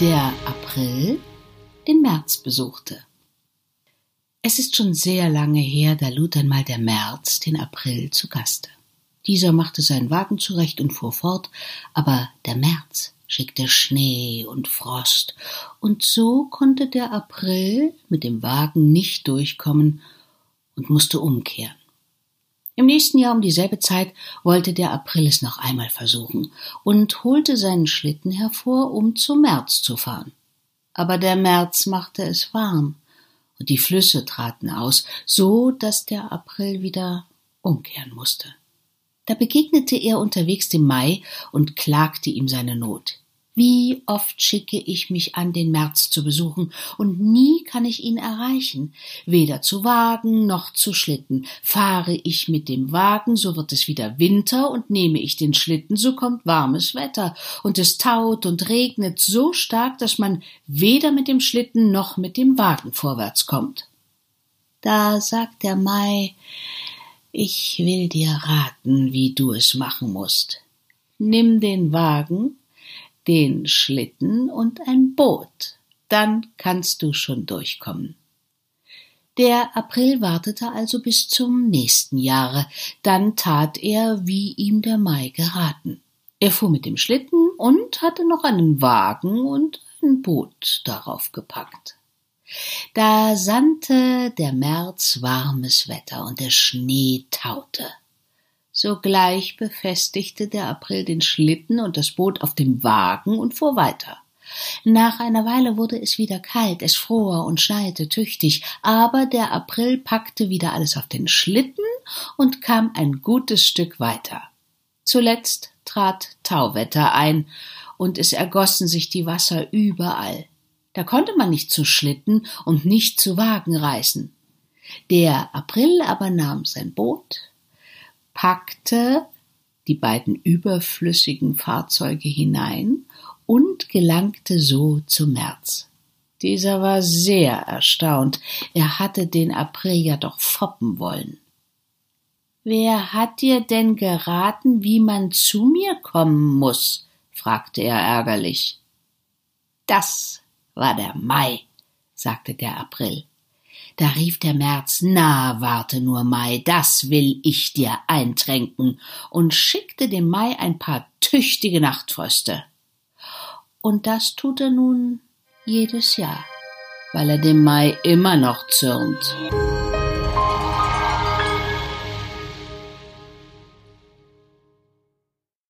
der April den März besuchte. Es ist schon sehr lange her, da lud einmal der März den April zu Gaste. Dieser machte seinen Wagen zurecht und fuhr fort, aber der März schickte Schnee und Frost, und so konnte der April mit dem Wagen nicht durchkommen und musste umkehren. Im nächsten Jahr um dieselbe Zeit wollte der April es noch einmal versuchen und holte seinen Schlitten hervor, um zum März zu fahren. Aber der März machte es warm und die Flüsse traten aus, so dass der April wieder umkehren musste. Da begegnete er unterwegs dem Mai und klagte ihm seine Not. Wie oft schicke ich mich an, den März zu besuchen, und nie kann ich ihn erreichen. Weder zu Wagen noch zu Schlitten. Fahre ich mit dem Wagen, so wird es wieder Winter, und nehme ich den Schlitten, so kommt warmes Wetter, und es taut und regnet so stark, dass man weder mit dem Schlitten noch mit dem Wagen vorwärts kommt. Da sagt der Mai, ich will dir raten, wie du es machen musst. Nimm den Wagen, den Schlitten und ein Boot. Dann kannst du schon durchkommen. Der April wartete also bis zum nächsten Jahre, dann tat er, wie ihm der Mai geraten. Er fuhr mit dem Schlitten und hatte noch einen Wagen und ein Boot darauf gepackt. Da sandte der März warmes Wetter und der Schnee taute. Sogleich befestigte der April den Schlitten und das Boot auf dem Wagen und fuhr weiter. Nach einer Weile wurde es wieder kalt, es fror und schneite tüchtig, aber der April packte wieder alles auf den Schlitten und kam ein gutes Stück weiter. Zuletzt trat Tauwetter ein, und es ergossen sich die Wasser überall. Da konnte man nicht zu Schlitten und nicht zu Wagen reißen. Der April aber nahm sein Boot, packte die beiden überflüssigen Fahrzeuge hinein und gelangte so zum März. Dieser war sehr erstaunt, er hatte den April ja doch foppen wollen. Wer hat dir denn geraten, wie man zu mir kommen muss? fragte er ärgerlich. Das war der Mai, sagte der April. Da rief der März, na, warte nur, Mai, das will ich dir eintränken, und schickte dem Mai ein paar tüchtige Nachtfröste. Und das tut er nun jedes Jahr, weil er dem Mai immer noch zürnt.